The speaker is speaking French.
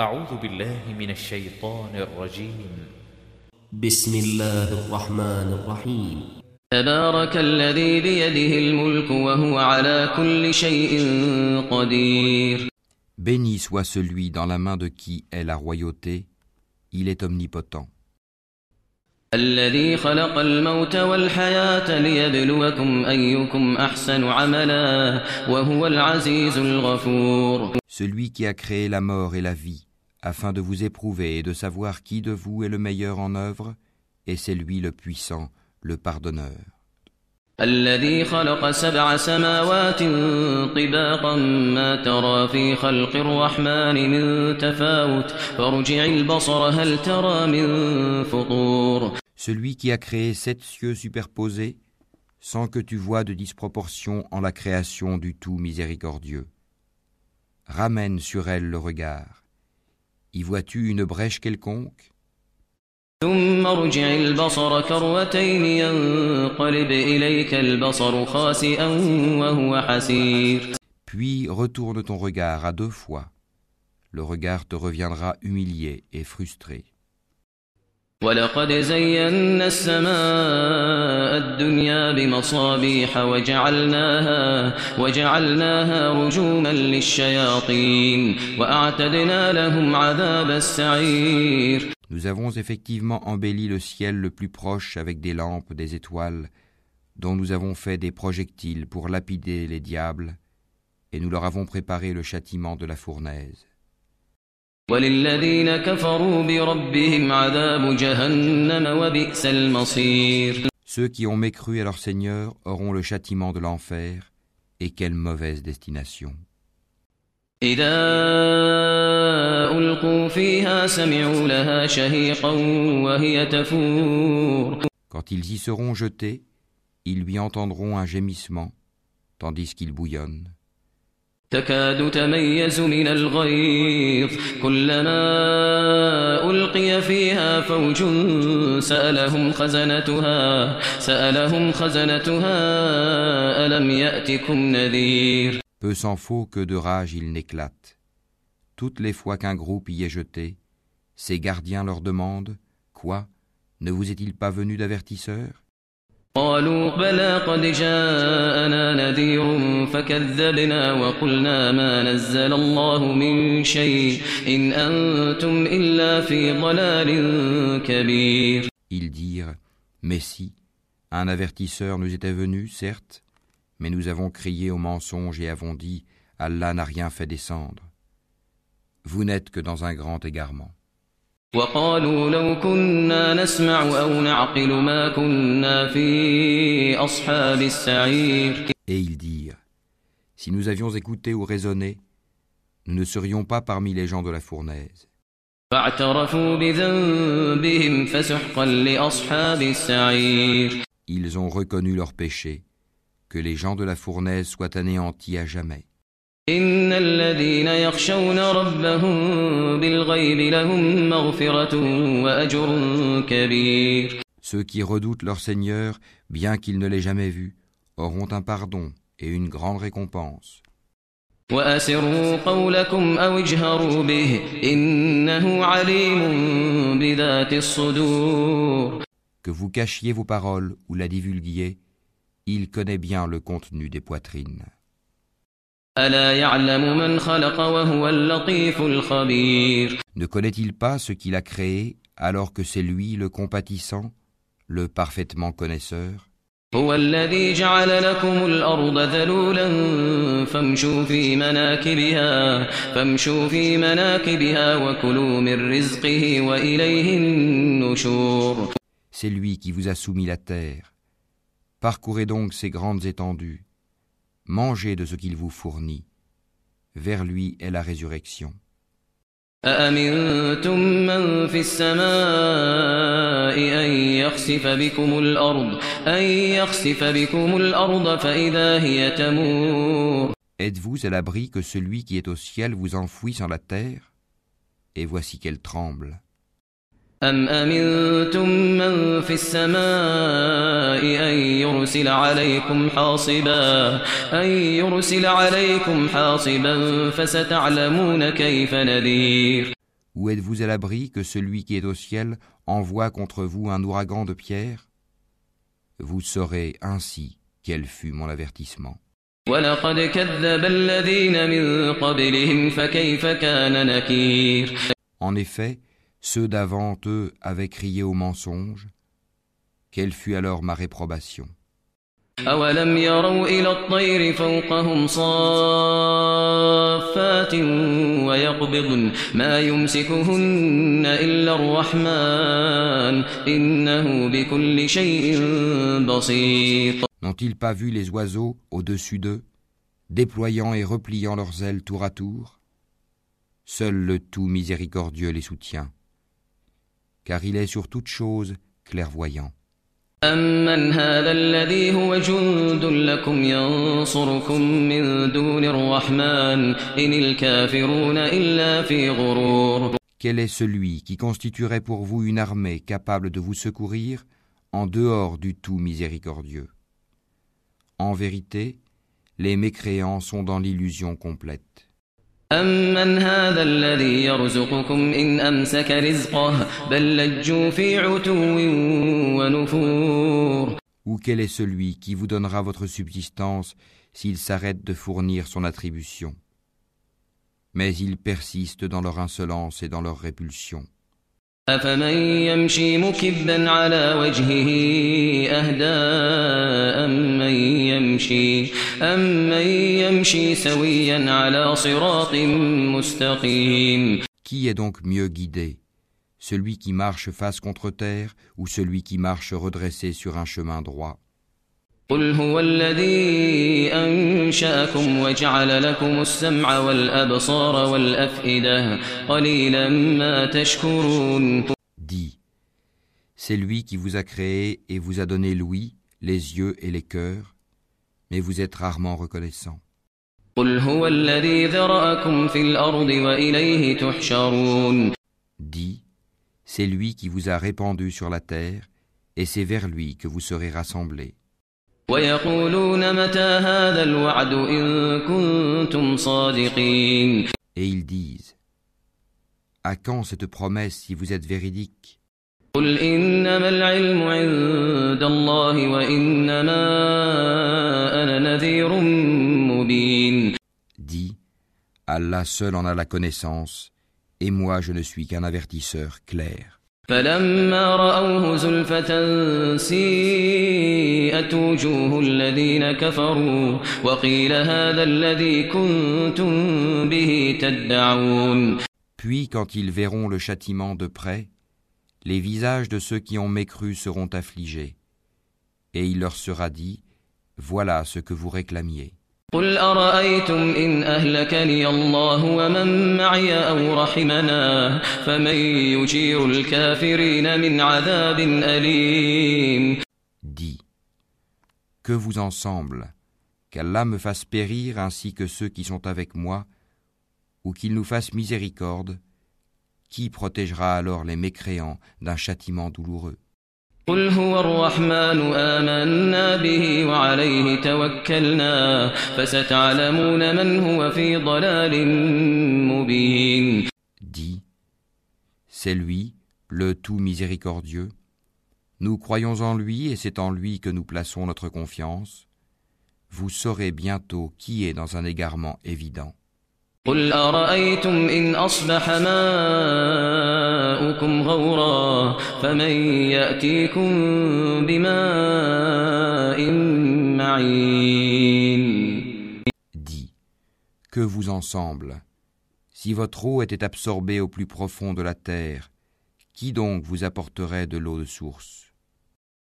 أعوذ بالله من الشيطان الرجيم. بسم الله الرحمن الرحيم. تبارك الذي بيده الملك وهو على كل شيء قدير. Béni soit celui dans la main de qui est la royauté, il est omnipotent. الذي خلق الموت والحياة ليبلوكم أيكم أحسن عملا وهو العزيز الغفور. Celui qui a créé la mort et la vie, afin de vous éprouver et de savoir qui de vous est le meilleur en œuvre, et c'est lui le puissant, le pardonneur. الذي خلق سبع سماوات طباقا ما ترى في خلق الرحمن من تفاوت فارجع البصر هل ترى من فطور Celui qui a créé sept cieux superposés, sans que tu vois de disproportion en la création du tout miséricordieux. Ramène sur elle le regard. Y vois-tu une brèche quelconque ثم ارجع البصر كروتين ينقلب إليك البصر خاسئا وهو حسير Puis retourne ton regard à deux fois. Le regard te reviendra humilié et frustré. ولقد زينا السماء الدنيا بمصابيح وجعلناها وجعلناها رجوما للشياطين وأعتدنا لهم عذاب السعير Nous avons effectivement embelli le ciel le plus proche avec des lampes, des étoiles, dont nous avons fait des projectiles pour lapider les diables, et nous leur avons préparé le châtiment de la fournaise. وللذين كفروا بربهم عذاب جهنم وبئس المصير Ceux qui ont mécru à leur Seigneur auront le châtiment de l'enfer, et quelle mauvaise destination. إذا ألقوا فيها سمعوا لها شهيقا وهي تفور Quand ils y seront jetés, ils lui entendront un gémissement, tandis qu'il bouillonne. تكاد تميز من الغيظ كلما ألقي فيها فوج سألهم خزنتها سألهم خزنتها ألم يأتكم نذير Peu s'en faut que de rage il n'éclate. Toutes les fois qu'un groupe y est jeté, ses gardiens leur demandent Quoi Ne vous est-il pas venu d'avertisseur قالوا بلى قد جاءنا نذير فكذبنا وقلنا ما نزل الله من شيء إن أنتم إلا في ضلال كبير Ils dirent Mais si, un avertisseur nous était venu, certes, mais nous avons crié au mensonge et avons dit Allah n'a rien fait descendre. Vous n'êtes que dans un grand égarement. وقالوا لو كنا نسمع أو نعقل ما كنا في أصحاب السعير Et ils dirent Si nous avions écouté ou raisonné, nous ne serions pas parmi les gens de la fournaise. فاعترفوا بذنبهم فسحقا لأصحاب السعير Ils ont reconnu leur péché, que les gens de la fournaise soient anéantis à jamais. إن الذين يخشون ربهم بالغيب لهم مغفرة وأجر كبير Ceux qui redoutent leur Seigneur, bien qu'ils ne l'aient jamais vu, auront un pardon et une grande récompense. وأسروا قولكم أو اجهروا به إنه عليم بذات الصدور Que vous cachiez vos paroles ou la divulguiez, il connaît bien le contenu des poitrines. Ne connaît-il pas ce qu'il a créé alors que c'est lui le compatissant, le parfaitement connaisseur هو الذي جعل لكم الأرض ذلولا فامشوا في مناكبها فامشوا في مناكبها وكلوا من رزقه وإليه النشور C'est lui qui vous a soumis la terre. Parcourez donc ces grandes étendues. Mangez de ce qu'il vous fournit. Vers lui est la résurrection. أأمنتم من في السماء أن يخسف بكم الأرض أن يخسف بكم الأرض فإذا هي تمور Êtes-vous à l'abri que celui qui est au ciel vous enfouisse en la terre Et voici qu'elle tremble. أم أمنتم من في السماء أن يرسل عليكم حاصبا أن يرسل عليكم حاصبا فستعلمون كيف نذير Ou êtes-vous à l'abri que celui qui est au ciel envoie contre vous un ouragan de pierre Vous saurez ainsi quel fut mon avertissement. ولقد كذب الذين من قبلهم فكيف كان نكير En effet, ceux d'avant eux avaient crié au mensonge. Quelle fut alors ma réprobation أولم يروا إلى الطير فوقهم صافات ويقبضن ما يمسكهن إلا الرحمن إنه بكل شيء بصير N'ont-ils pas vu les oiseaux au-dessus d'eux, déployant et repliant leurs ailes tour à tour Seul le tout miséricordieux les soutient, car il est sur toute chose clairvoyant. أمن هذا الذي هو جند لكم ينصركم من دون الرحمن إن الكافرون إلا في غرور Quel est celui qui constituerait pour vous une armée capable de vous secourir en dehors du tout miséricordieux En vérité, les mécréants sont dans l'illusion complète. أمن هذا الذي يرزقكم إن أمسك رزقه بل لجوا في عتو ونفور Ou quel est celui qui vous donnera votre subsistance s'il s'arrête de fournir son attribution Mais ils persistent dans leur insolence et dans leur répulsion. أفمن يمشي مكبا على وجهه أهدى أمن يمشي أمن يمشي سويا على صراط مستقيم Qui est donc mieux guidé Celui qui marche face contre terre ou celui qui marche redressé sur un chemin droit قل هو الذي أنشأكم وجعل لكم السمع والأبصار والأفئدة قليلا ما تشكرون Dis, c'est lui qui vous a créé et vous a donné l'ouïe, les yeux et les cœurs, mais vous êtes rarement reconnaissant. قل هو الذي ذرأكم في الأرض وإليه تحشرون Dis, c'est lui qui vous a répandu sur la terre, et c'est vers lui que vous serez rassemblés. Et ils disent, À quand cette promesse si vous êtes véridique قل إنما العلم عند الله وإنما أنا نذير مبين Dis, Allah seul en a la connaissance, et moi je ne suis qu'un avertisseur clair. فلما رأوه زلفة سيئت وجوه الذين كفروا وقيل هذا الذي كنتم به تدعون Puis quand ils verront le châtiment de près, les visages de ceux qui ont mécru seront affligés, et il leur sera dit, Voilà ce que vous réclamiez. قل أرأيتم إن أهلكني الله ومن معي أو رحمنا فمن يجير الكافرين من عذاب أليم Dis, que vous ensemble, qu'Allah me fasse périr ainsi que ceux qui sont avec moi, ou qu'il nous fasse miséricorde, qui protégera alors les mécréants d'un châtiment douloureux قل هو الرحمن آمنا به وعليه توكلنا فستعلمون من هو في ضلال مبين Dis, c'est lui, le tout miséricordieux. Nous croyons en lui et c'est en lui que nous plaçons notre confiance. Vous saurez bientôt qui est dans un égarement évident. قل أرأيتم إن أصبح ماؤكم غورا فمن يأتيكم بماء معين Dis, que vous ensemble, si votre eau était absorbée au plus profond de la terre, qui donc vous apporterait de l'eau de source